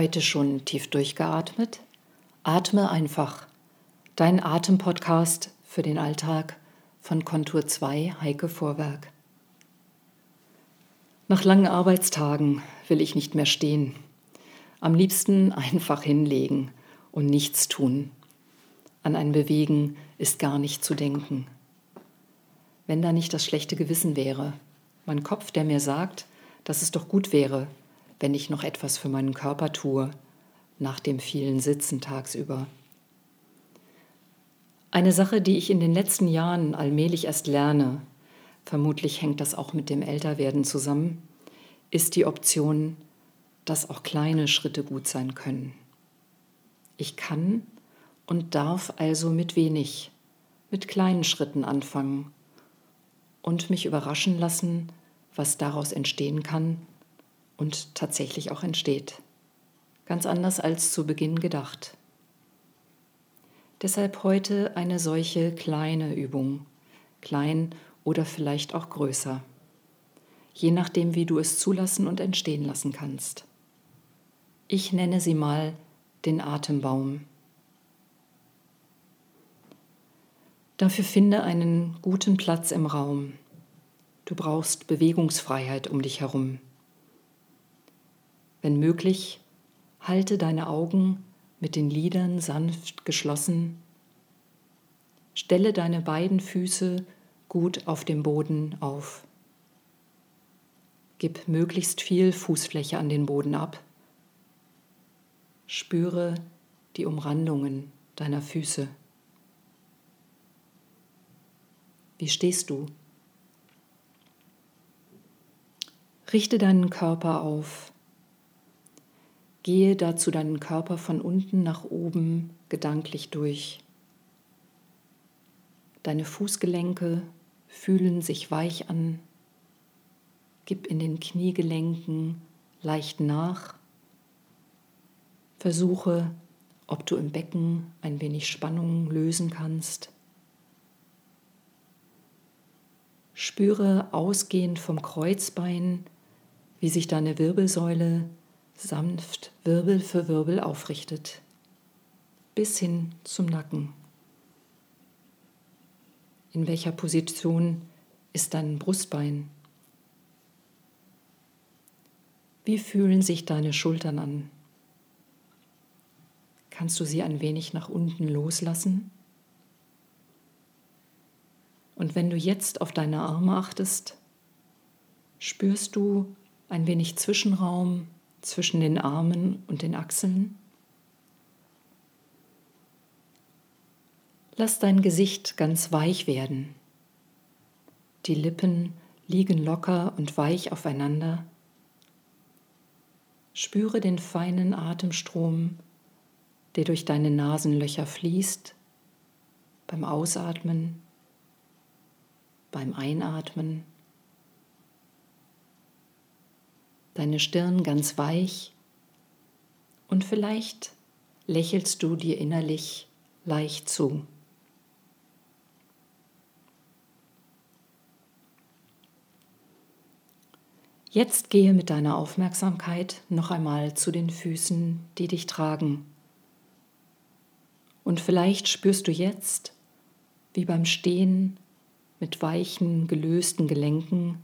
heute schon tief durchgeatmet? Atme einfach. Dein Atempodcast für den Alltag von Kontur 2 Heike Vorwerk. Nach langen Arbeitstagen will ich nicht mehr stehen. Am liebsten einfach hinlegen und nichts tun. An ein Bewegen ist gar nicht zu denken. Wenn da nicht das schlechte Gewissen wäre, mein Kopf, der mir sagt, dass es doch gut wäre, wenn ich noch etwas für meinen Körper tue, nach dem vielen Sitzen tagsüber. Eine Sache, die ich in den letzten Jahren allmählich erst lerne, vermutlich hängt das auch mit dem Älterwerden zusammen, ist die Option, dass auch kleine Schritte gut sein können. Ich kann und darf also mit wenig, mit kleinen Schritten anfangen und mich überraschen lassen, was daraus entstehen kann und tatsächlich auch entsteht. Ganz anders als zu Beginn gedacht. Deshalb heute eine solche kleine Übung, klein oder vielleicht auch größer, je nachdem, wie du es zulassen und entstehen lassen kannst. Ich nenne sie mal den Atembaum. Dafür finde einen guten Platz im Raum. Du brauchst Bewegungsfreiheit um dich herum. Wenn möglich, halte deine Augen mit den Lidern sanft geschlossen. Stelle deine beiden Füße gut auf dem Boden auf. Gib möglichst viel Fußfläche an den Boden ab. Spüre die Umrandungen deiner Füße. Wie stehst du? Richte deinen Körper auf. Gehe dazu deinen Körper von unten nach oben gedanklich durch. Deine Fußgelenke fühlen sich weich an. Gib in den Kniegelenken leicht nach. Versuche, ob du im Becken ein wenig Spannung lösen kannst. Spüre ausgehend vom Kreuzbein, wie sich deine Wirbelsäule sanft Wirbel für Wirbel aufrichtet, bis hin zum Nacken. In welcher Position ist dein Brustbein? Wie fühlen sich deine Schultern an? Kannst du sie ein wenig nach unten loslassen? Und wenn du jetzt auf deine Arme achtest, spürst du ein wenig Zwischenraum zwischen den Armen und den Achseln. Lass dein Gesicht ganz weich werden. Die Lippen liegen locker und weich aufeinander. Spüre den feinen Atemstrom, der durch deine Nasenlöcher fließt, beim Ausatmen, beim Einatmen deine Stirn ganz weich und vielleicht lächelst du dir innerlich leicht zu. Jetzt gehe mit deiner Aufmerksamkeit noch einmal zu den Füßen, die dich tragen. Und vielleicht spürst du jetzt, wie beim Stehen mit weichen, gelösten Gelenken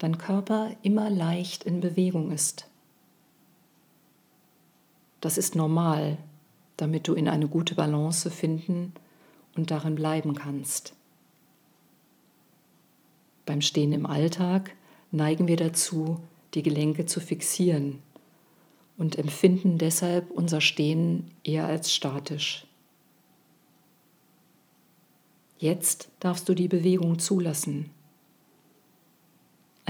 dein Körper immer leicht in Bewegung ist. Das ist normal, damit du in eine gute Balance finden und darin bleiben kannst. Beim Stehen im Alltag neigen wir dazu, die Gelenke zu fixieren und empfinden deshalb unser Stehen eher als statisch. Jetzt darfst du die Bewegung zulassen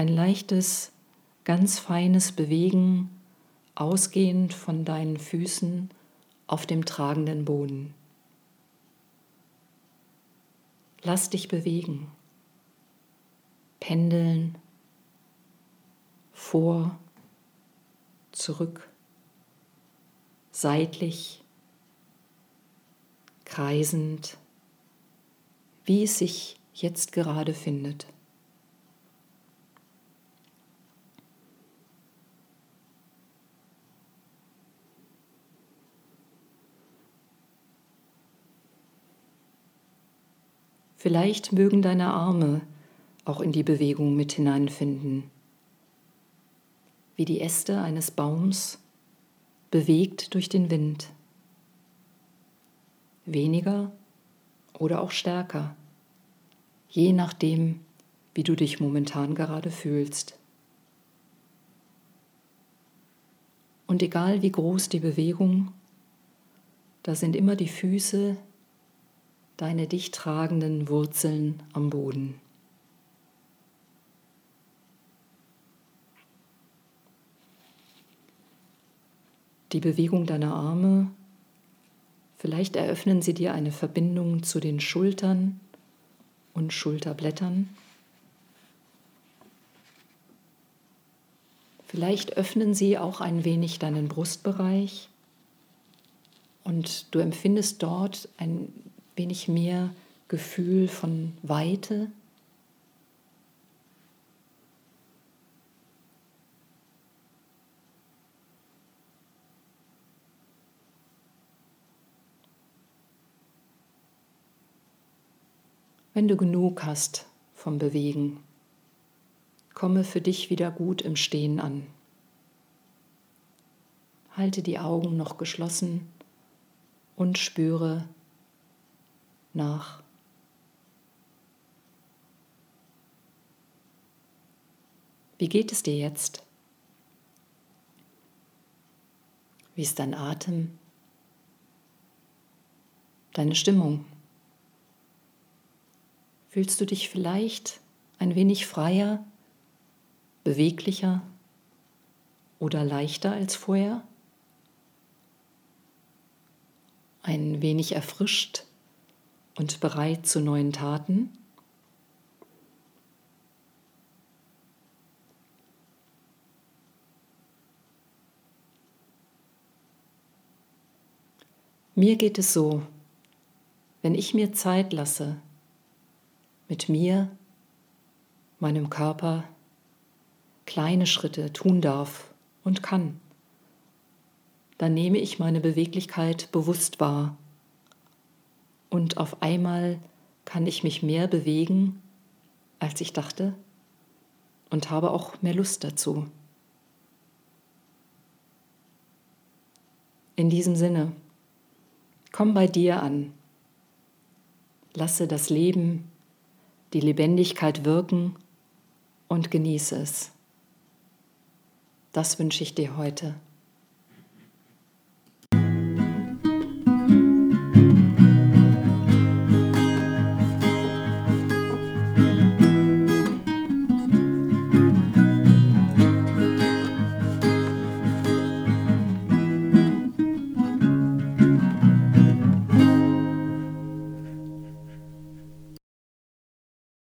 ein leichtes, ganz feines Bewegen, ausgehend von deinen Füßen auf dem tragenden Boden. Lass dich bewegen, pendeln, vor, zurück, seitlich, kreisend, wie es sich jetzt gerade findet. Vielleicht mögen deine Arme auch in die Bewegung mit hineinfinden, wie die Äste eines Baums bewegt durch den Wind. Weniger oder auch stärker, je nachdem, wie du dich momentan gerade fühlst. Und egal wie groß die Bewegung, da sind immer die Füße, deine dich tragenden Wurzeln am Boden. Die Bewegung deiner Arme, vielleicht eröffnen sie dir eine Verbindung zu den Schultern und Schulterblättern. Vielleicht öffnen sie auch ein wenig deinen Brustbereich und du empfindest dort ein wenig mehr Gefühl von Weite. Wenn du genug hast vom Bewegen, Komme für dich wieder gut im Stehen an. Halte die Augen noch geschlossen und spüre nach. Wie geht es dir jetzt? Wie ist dein Atem? Deine Stimmung? Fühlst du dich vielleicht ein wenig freier beweglicher oder leichter als vorher? Ein wenig erfrischt und bereit zu neuen Taten? Mir geht es so, wenn ich mir Zeit lasse, mit mir, meinem Körper, kleine Schritte tun darf und kann, dann nehme ich meine Beweglichkeit bewusst wahr und auf einmal kann ich mich mehr bewegen, als ich dachte und habe auch mehr Lust dazu. In diesem Sinne, komm bei dir an, lasse das Leben, die Lebendigkeit wirken und genieße es. Das wünsche ich dir heute.